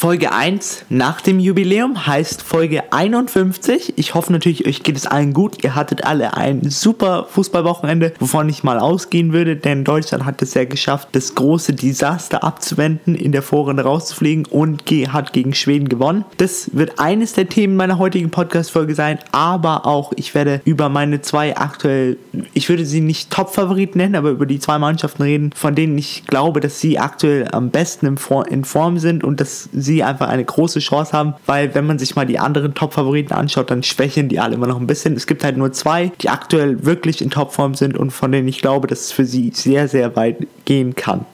Folge 1 nach dem Jubiläum heißt Folge 51. Ich hoffe natürlich, euch geht es allen gut. Ihr hattet alle ein super Fußballwochenende, wovon ich mal ausgehen würde, denn Deutschland hat es ja geschafft, das große Desaster abzuwenden, in der Vorrunde rauszufliegen und hat gegen Schweden gewonnen. Das wird eines der Themen meiner heutigen Podcast-Folge sein, aber auch ich werde über meine zwei aktuell, ich würde sie nicht Top-Favoriten nennen, aber über die zwei Mannschaften reden, von denen ich glaube, dass sie aktuell am besten in Form sind und dass sie sie einfach eine große Chance haben, weil wenn man sich mal die anderen Top-Favoriten anschaut, dann schwächen die alle immer noch ein bisschen. Es gibt halt nur zwei, die aktuell wirklich in Topform sind und von denen ich glaube, dass es für sie sehr, sehr weit gehen kann.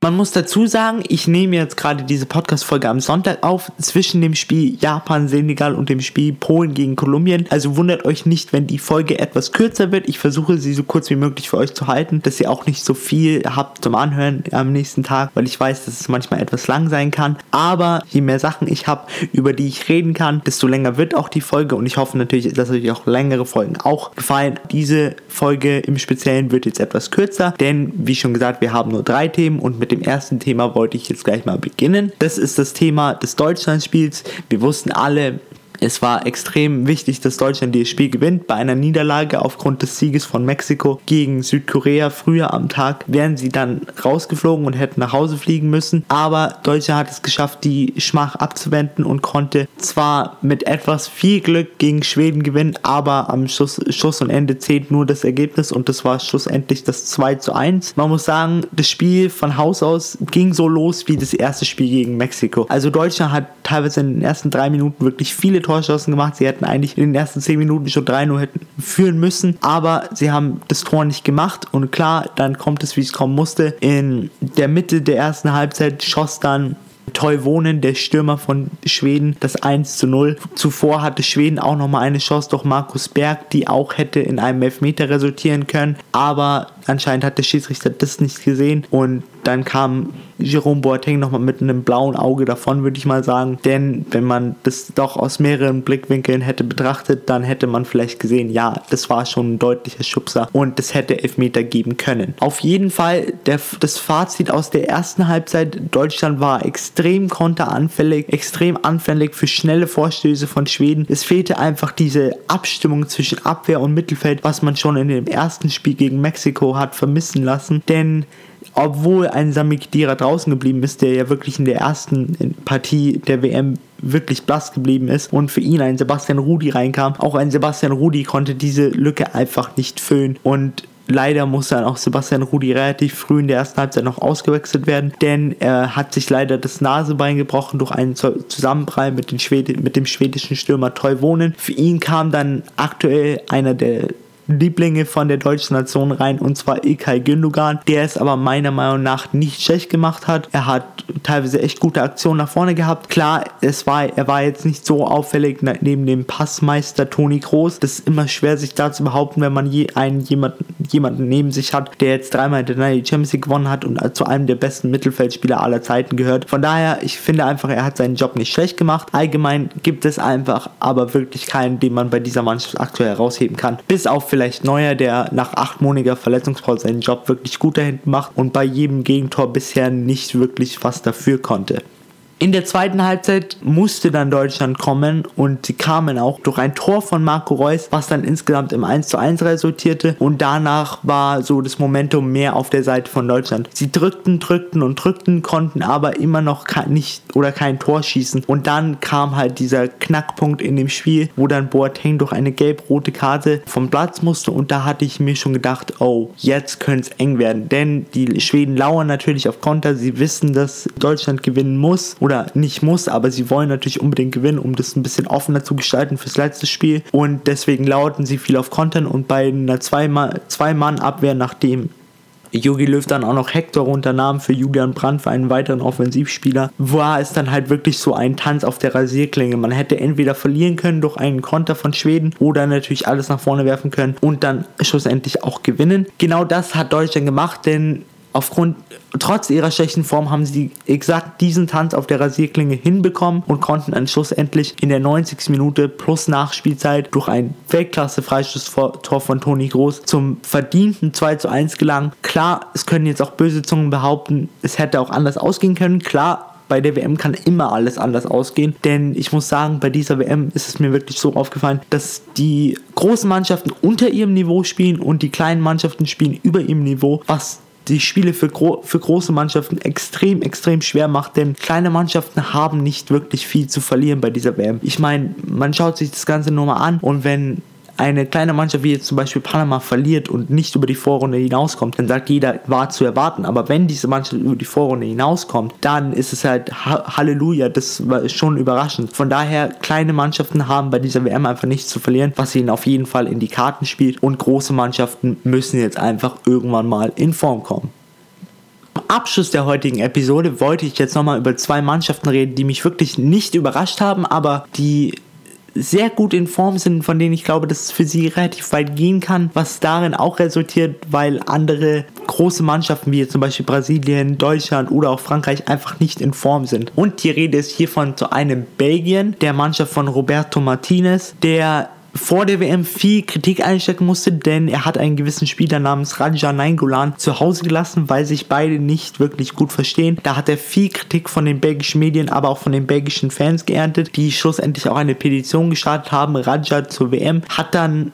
Man muss dazu sagen, ich nehme jetzt gerade diese Podcast-Folge am Sonntag auf, zwischen dem Spiel Japan-Senegal und dem Spiel Polen gegen Kolumbien. Also wundert euch nicht, wenn die Folge etwas kürzer wird. Ich versuche sie so kurz wie möglich für euch zu halten, dass ihr auch nicht so viel habt zum Anhören am nächsten Tag, weil ich weiß, dass es manchmal etwas lang sein kann. Aber je mehr Sachen ich habe, über die ich reden kann, desto länger wird auch die Folge und ich hoffe natürlich, dass euch auch längere Folgen auch gefallen. Diese Folge im Speziellen wird jetzt etwas kürzer, denn wie schon gesagt, wir haben nur drei Themen und mit mit dem ersten Thema wollte ich jetzt gleich mal beginnen. Das ist das Thema des Deutschlandspiels. Wir wussten alle, es war extrem wichtig, dass Deutschland dieses Spiel gewinnt. Bei einer Niederlage aufgrund des Sieges von Mexiko gegen Südkorea früher am Tag wären sie dann rausgeflogen und hätten nach Hause fliegen müssen. Aber Deutschland hat es geschafft, die Schmach abzuwenden und konnte zwar mit etwas viel Glück gegen Schweden gewinnen, aber am Schuss, Schuss und Ende zählt nur das Ergebnis und das war schlussendlich das 2 zu 1. Man muss sagen, das Spiel von Haus aus ging so los wie das erste Spiel gegen Mexiko. Also Deutschland hat teilweise in den ersten drei Minuten wirklich viele Torchancen gemacht. Sie hätten eigentlich in den ersten 10 Minuten schon 3-0 hätten führen müssen, aber sie haben das Tor nicht gemacht und klar, dann kommt es, wie es kommen musste. In der Mitte der ersten Halbzeit schoss dann Toivonen, der Stürmer von Schweden, das 1 zu 0. Zuvor hatte Schweden auch nochmal eine Chance durch Markus Berg, die auch hätte in einem Elfmeter resultieren können. Aber anscheinend hat der Schiedsrichter das nicht gesehen und dann kam Jerome Boateng nochmal mit einem blauen Auge davon, würde ich mal sagen. Denn wenn man das doch aus mehreren Blickwinkeln hätte betrachtet, dann hätte man vielleicht gesehen, ja, das war schon ein deutlicher Schubser und es hätte Elfmeter geben können. Auf jeden Fall der, das Fazit aus der ersten Halbzeit, Deutschland war extrem konteranfällig, extrem anfällig für schnelle Vorstöße von Schweden. Es fehlte einfach diese Abstimmung zwischen Abwehr und Mittelfeld, was man schon in dem ersten Spiel gegen Mexiko hat vermissen lassen. Denn obwohl ein Sami Khedira draußen geblieben ist, der ja wirklich in der ersten Partie der WM wirklich blass geblieben ist und für ihn ein Sebastian Rudi reinkam. Auch ein Sebastian Rudi konnte diese Lücke einfach nicht füllen und leider musste dann auch Sebastian Rudi relativ früh in der ersten Halbzeit noch ausgewechselt werden, denn er hat sich leider das Nasebein gebrochen durch einen Zusammenprall mit, mit dem schwedischen Stürmer Toivonen. Für ihn kam dann aktuell einer der Lieblinge von der deutschen Nation rein und zwar Ilkay Gündogan, der es aber meiner Meinung nach nicht schlecht gemacht hat. Er hat teilweise echt gute Aktionen nach vorne gehabt. Klar, es war, er war jetzt nicht so auffällig neben dem Passmeister Toni Kroos. Das ist immer schwer, sich da zu behaupten, wenn man je einen jemanden, jemanden neben sich hat, der jetzt dreimal in der Champions League gewonnen hat und zu einem der besten Mittelfeldspieler aller Zeiten gehört. Von daher, ich finde einfach, er hat seinen Job nicht schlecht gemacht. Allgemein gibt es einfach aber wirklich keinen, den man bei dieser Mannschaft aktuell herausheben kann. Bis auf vielleicht vielleicht Neuer, der nach achtmonatiger Verletzungspause seinen Job wirklich gut dahin macht und bei jedem Gegentor bisher nicht wirklich was dafür konnte. In der zweiten Halbzeit musste dann Deutschland kommen und sie kamen auch durch ein Tor von Marco Reus, was dann insgesamt im 1 zu 1 resultierte. Und danach war so das Momentum mehr auf der Seite von Deutschland. Sie drückten, drückten und drückten, konnten aber immer noch nicht oder kein Tor schießen. Und dann kam halt dieser Knackpunkt in dem Spiel, wo dann Boateng durch eine gelb-rote Karte vom Platz musste. Und da hatte ich mir schon gedacht, oh, jetzt könnte es eng werden, denn die Schweden lauern natürlich auf Konter, sie wissen, dass Deutschland gewinnen muss oder nicht muss, aber sie wollen natürlich unbedingt gewinnen, um das ein bisschen offener zu gestalten fürs letzte Spiel. Und deswegen lauten sie viel auf Content und bei einer Zwei-Mann-Abwehr, nachdem Jogi Löw dann auch noch Hector runternahm für Julian Brandt, für einen weiteren Offensivspieler, war es dann halt wirklich so ein Tanz auf der Rasierklinge. Man hätte entweder verlieren können durch einen Konter von Schweden oder natürlich alles nach vorne werfen können und dann schlussendlich auch gewinnen. Genau das hat Deutschland gemacht, denn aufgrund, trotz ihrer schlechten Form haben sie exakt diesen Tanz auf der Rasierklinge hinbekommen und konnten dann schlussendlich in der 90. Minute plus Nachspielzeit durch ein Weltklasse-Freistoßtor von Toni Groß zum verdienten 2 zu 1 gelangen. Klar, es können jetzt auch böse Zungen behaupten, es hätte auch anders ausgehen können. Klar, bei der WM kann immer alles anders ausgehen. Denn ich muss sagen, bei dieser WM ist es mir wirklich so aufgefallen, dass die großen Mannschaften unter ihrem Niveau spielen und die kleinen Mannschaften spielen über ihrem Niveau, was die Spiele für, gro für große Mannschaften extrem, extrem schwer macht, denn kleine Mannschaften haben nicht wirklich viel zu verlieren bei dieser WM. Ich meine, man schaut sich das Ganze nur mal an und wenn eine kleine Mannschaft wie jetzt zum Beispiel Panama verliert und nicht über die Vorrunde hinauskommt, dann sagt jeder, war zu erwarten. Aber wenn diese Mannschaft über die Vorrunde hinauskommt, dann ist es halt Halleluja, das war schon überraschend. Von daher, kleine Mannschaften haben bei dieser WM einfach nichts zu verlieren, was ihnen auf jeden Fall in die Karten spielt. Und große Mannschaften müssen jetzt einfach irgendwann mal in Form kommen. Abschluss der heutigen Episode wollte ich jetzt nochmal über zwei Mannschaften reden, die mich wirklich nicht überrascht haben, aber die sehr gut in Form sind, von denen ich glaube, dass es für sie relativ weit gehen kann, was darin auch resultiert, weil andere große Mannschaften wie zum Beispiel Brasilien, Deutschland oder auch Frankreich einfach nicht in Form sind. Und die Rede ist hiervon zu einem Belgien, der Mannschaft von Roberto Martinez, der vor der WM viel Kritik einstecken musste, denn er hat einen gewissen Spieler namens Raja Nainggolan zu Hause gelassen, weil sich beide nicht wirklich gut verstehen. Da hat er viel Kritik von den belgischen Medien, aber auch von den belgischen Fans geerntet, die schlussendlich auch eine Petition gestartet haben. Raja zur WM hat dann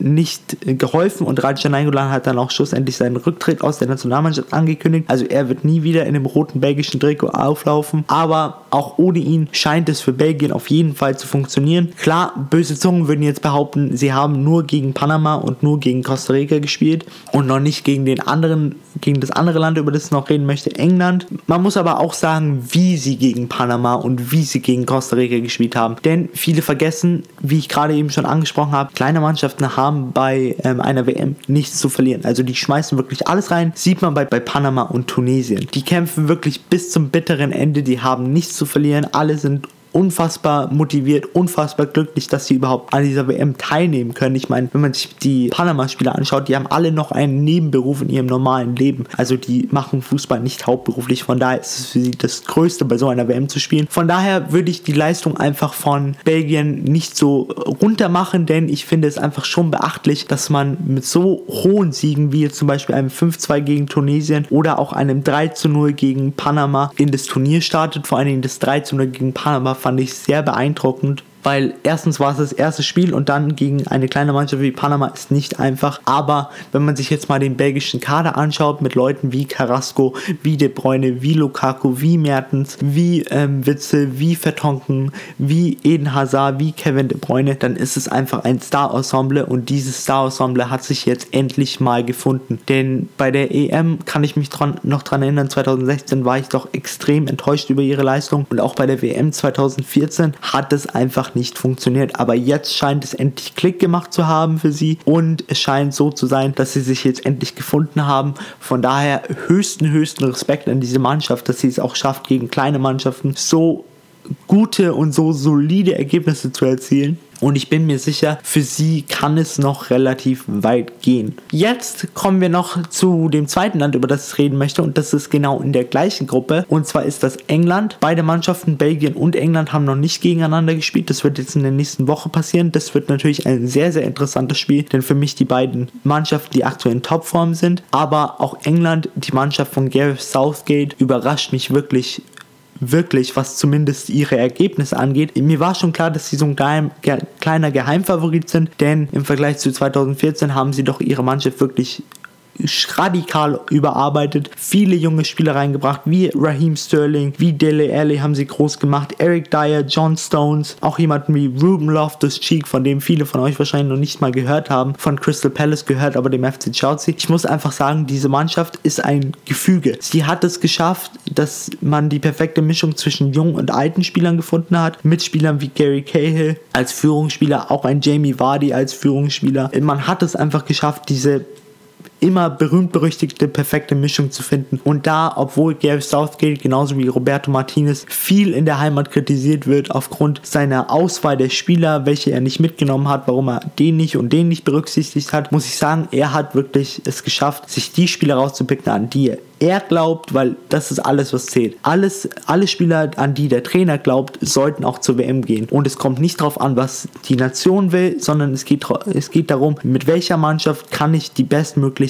nicht geholfen und Raja Nainggolan hat dann auch schlussendlich seinen Rücktritt aus der Nationalmannschaft angekündigt. Also er wird nie wieder in dem roten belgischen Trikot auflaufen, aber auch ohne ihn scheint es für Belgien auf jeden Fall zu funktionieren. Klar, böse Zungen würden jetzt behaupten, sie haben nur gegen Panama und nur gegen Costa Rica gespielt und noch nicht gegen den anderen, gegen das andere Land, über das ich noch reden möchte, England. Man muss aber auch sagen, wie sie gegen Panama und wie sie gegen Costa Rica gespielt haben. Denn viele vergessen, wie ich gerade eben schon angesprochen habe, kleine Mannschaften haben bei ähm, einer WM nichts zu verlieren. Also die schmeißen wirklich alles rein. Sieht man bei, bei Panama und Tunesien. Die kämpfen wirklich bis zum bitteren Ende. Die haben nichts zu verlieren. Alle sind unfassbar motiviert, unfassbar glücklich, dass sie überhaupt an dieser WM teilnehmen können. Ich meine, wenn man sich die Panama-Spieler anschaut, die haben alle noch einen Nebenberuf in ihrem normalen Leben. Also die machen Fußball nicht hauptberuflich. Von daher ist es für sie das Größte, bei so einer WM zu spielen. Von daher würde ich die Leistung einfach von Belgien nicht so runter machen, denn ich finde es einfach schon beachtlich, dass man mit so hohen Siegen wie jetzt zum Beispiel einem 5-2 gegen Tunesien oder auch einem 3-0 gegen Panama in das Turnier startet. Vor allen Dingen das 3-0 gegen Panama fand ich sehr beeindruckend weil erstens war es das erste Spiel und dann gegen eine kleine Mannschaft wie Panama ist nicht einfach. Aber wenn man sich jetzt mal den belgischen Kader anschaut mit Leuten wie Carrasco, wie De Bruyne, wie Lukaku, wie Mertens, wie ähm, Witzel, wie Vertonken, wie Eden Hazard, wie Kevin De Bruyne, dann ist es einfach ein Star-Ensemble und dieses Star-Ensemble hat sich jetzt endlich mal gefunden. Denn bei der EM kann ich mich dran, noch dran erinnern, 2016 war ich doch extrem enttäuscht über ihre Leistung und auch bei der WM 2014 hat es einfach nicht funktioniert. Aber jetzt scheint es endlich Klick gemacht zu haben für sie und es scheint so zu sein, dass sie sich jetzt endlich gefunden haben. Von daher höchsten, höchsten Respekt an diese Mannschaft, dass sie es auch schafft, gegen kleine Mannschaften so gute und so solide Ergebnisse zu erzielen. Und ich bin mir sicher, für sie kann es noch relativ weit gehen. Jetzt kommen wir noch zu dem zweiten Land, über das ich reden möchte. Und das ist genau in der gleichen Gruppe. Und zwar ist das England. Beide Mannschaften, Belgien und England, haben noch nicht gegeneinander gespielt. Das wird jetzt in der nächsten Woche passieren. Das wird natürlich ein sehr, sehr interessantes Spiel. Denn für mich die beiden Mannschaften, die aktuell in Topform sind. Aber auch England, die Mannschaft von Gareth Southgate, überrascht mich wirklich wirklich, was zumindest ihre Ergebnisse angeht. Mir war schon klar, dass sie so ein geheim, ge, kleiner Geheimfavorit sind, denn im Vergleich zu 2014 haben sie doch ihre Mannschaft wirklich radikal überarbeitet, viele junge Spieler reingebracht, wie Raheem Sterling, wie Dele Alli haben sie groß gemacht, Eric Dyer, John Stones, auch jemanden wie Ruben Loftus-Cheek, von dem viele von euch wahrscheinlich noch nicht mal gehört haben, von Crystal Palace gehört, aber dem FC Chelsea. Ich muss einfach sagen, diese Mannschaft ist ein Gefüge. Sie hat es geschafft, dass man die perfekte Mischung zwischen jungen und alten Spielern gefunden hat, mit Spielern wie Gary Cahill als Führungsspieler, auch ein Jamie Vardy als Führungsspieler. Man hat es einfach geschafft, diese immer berühmt-berüchtigte perfekte Mischung zu finden. Und da, obwohl Gary Southgate genauso wie Roberto Martinez viel in der Heimat kritisiert wird aufgrund seiner Auswahl der Spieler, welche er nicht mitgenommen hat, warum er den nicht und den nicht berücksichtigt hat, muss ich sagen, er hat wirklich es geschafft, sich die Spieler rauszupicken, an die er glaubt, weil das ist alles, was zählt. Alles, alle Spieler, an die der Trainer glaubt, sollten auch zur WM gehen. Und es kommt nicht darauf an, was die Nation will, sondern es geht, es geht darum, mit welcher Mannschaft kann ich die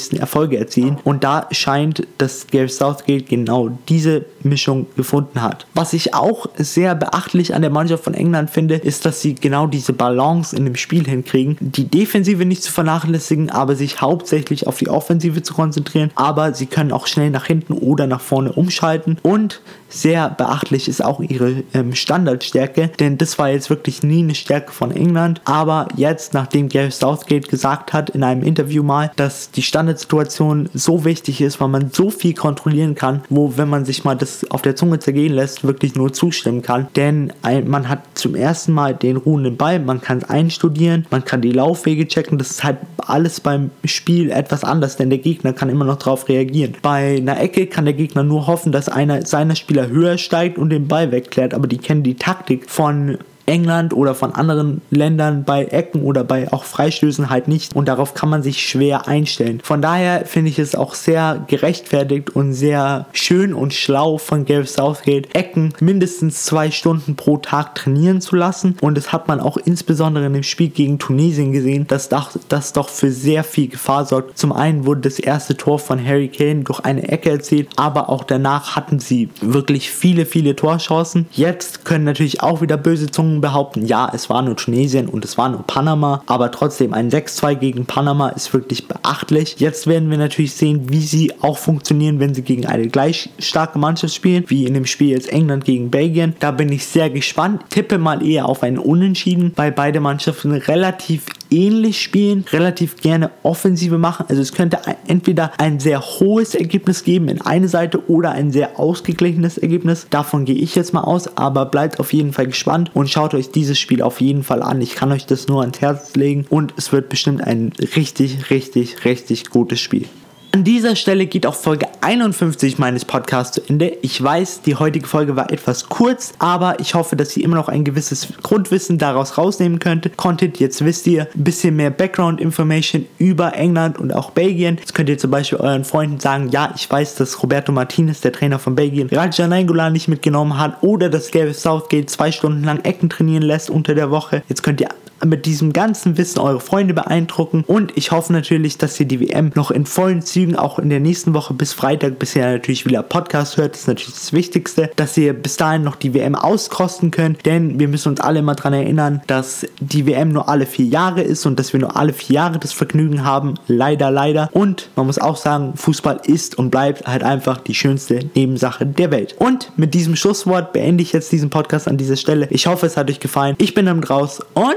bestmöglichsten Erfolge erzielen. Und da scheint, dass Gary Southgate genau diese Mischung gefunden hat. Was ich auch sehr beachtlich an der Mannschaft von England finde, ist, dass sie genau diese Balance in dem Spiel hinkriegen, die Defensive nicht zu vernachlässigen, aber sich hauptsächlich auf die Offensive zu konzentrieren. Aber sie können auch schnell nach hinten oder nach vorne umschalten und sehr beachtlich ist auch ihre ähm, Standardstärke, denn das war jetzt wirklich nie eine Stärke von England. Aber jetzt, nachdem Gary Southgate gesagt hat in einem Interview mal, dass die Standardsituation so wichtig ist, weil man so viel kontrollieren kann, wo, wenn man sich mal das auf der Zunge zergehen lässt, wirklich nur zustimmen kann. Denn ein, man hat zum ersten Mal den ruhenden Ball, man kann es einstudieren, man kann die Laufwege checken. Das ist halt alles beim Spiel etwas anders, denn der Gegner kann immer noch darauf reagieren. Bei einer Ecke kann der Gegner nur hoffen, dass einer seiner Spieler höher steigt und den Ball wegklärt, aber die kennen die Taktik von England oder von anderen Ländern bei Ecken oder bei auch Freistößen halt nicht und darauf kann man sich schwer einstellen. Von daher finde ich es auch sehr gerechtfertigt und sehr schön und schlau von Gareth Southgate, Ecken mindestens zwei Stunden pro Tag trainieren zu lassen und das hat man auch insbesondere in dem Spiel gegen Tunesien gesehen, dass das doch für sehr viel Gefahr sorgt. Zum einen wurde das erste Tor von Harry Kane durch eine Ecke erzielt, aber auch danach hatten sie wirklich viele, viele Torchancen. Jetzt können natürlich auch wieder böse Zungen Meinungen behaupten, ja, es war nur Tunesien und es war nur Panama, aber trotzdem ein 6-2 gegen Panama ist wirklich beachtlich. Jetzt werden wir natürlich sehen, wie sie auch funktionieren, wenn sie gegen eine gleich starke Mannschaft spielen, wie in dem Spiel jetzt England gegen Belgien. Da bin ich sehr gespannt. Tippe mal eher auf einen Unentschieden, weil beide Mannschaften relativ ähnlich spielen, relativ gerne Offensive machen. Also es könnte entweder ein sehr hohes Ergebnis geben in eine Seite oder ein sehr ausgeglichenes Ergebnis. Davon gehe ich jetzt mal aus, aber bleibt auf jeden Fall gespannt und schaut euch dieses Spiel auf jeden Fall an. Ich kann euch das nur ans Herz legen und es wird bestimmt ein richtig, richtig, richtig gutes Spiel. An dieser Stelle geht auch Folge 51 meines Podcasts zu Ende. Ich weiß, die heutige Folge war etwas kurz, aber ich hoffe, dass ihr immer noch ein gewisses Grundwissen daraus rausnehmen könnt. Konntet, jetzt wisst ihr ein bisschen mehr Background-Information über England und auch Belgien. Jetzt könnt ihr zum Beispiel euren Freunden sagen, ja, ich weiß, dass Roberto Martinez, der Trainer von Belgien, Raja Nainggolan nicht mitgenommen hat oder dass Gareth Southgate zwei Stunden lang Ecken trainieren lässt unter der Woche. Jetzt könnt ihr mit diesem ganzen Wissen eure Freunde beeindrucken und ich hoffe natürlich, dass ihr die WM noch in vollen Zügen auch in der nächsten Woche bis Freitag, bis ihr natürlich wieder Podcast hört, das ist natürlich das Wichtigste, dass ihr bis dahin noch die WM auskosten könnt, denn wir müssen uns alle immer daran erinnern, dass die WM nur alle vier Jahre ist und dass wir nur alle vier Jahre das Vergnügen haben, leider, leider und man muss auch sagen, Fußball ist und bleibt halt einfach die schönste Nebensache der Welt. Und mit diesem Schlusswort beende ich jetzt diesen Podcast an dieser Stelle. Ich hoffe, es hat euch gefallen. Ich bin am Raus und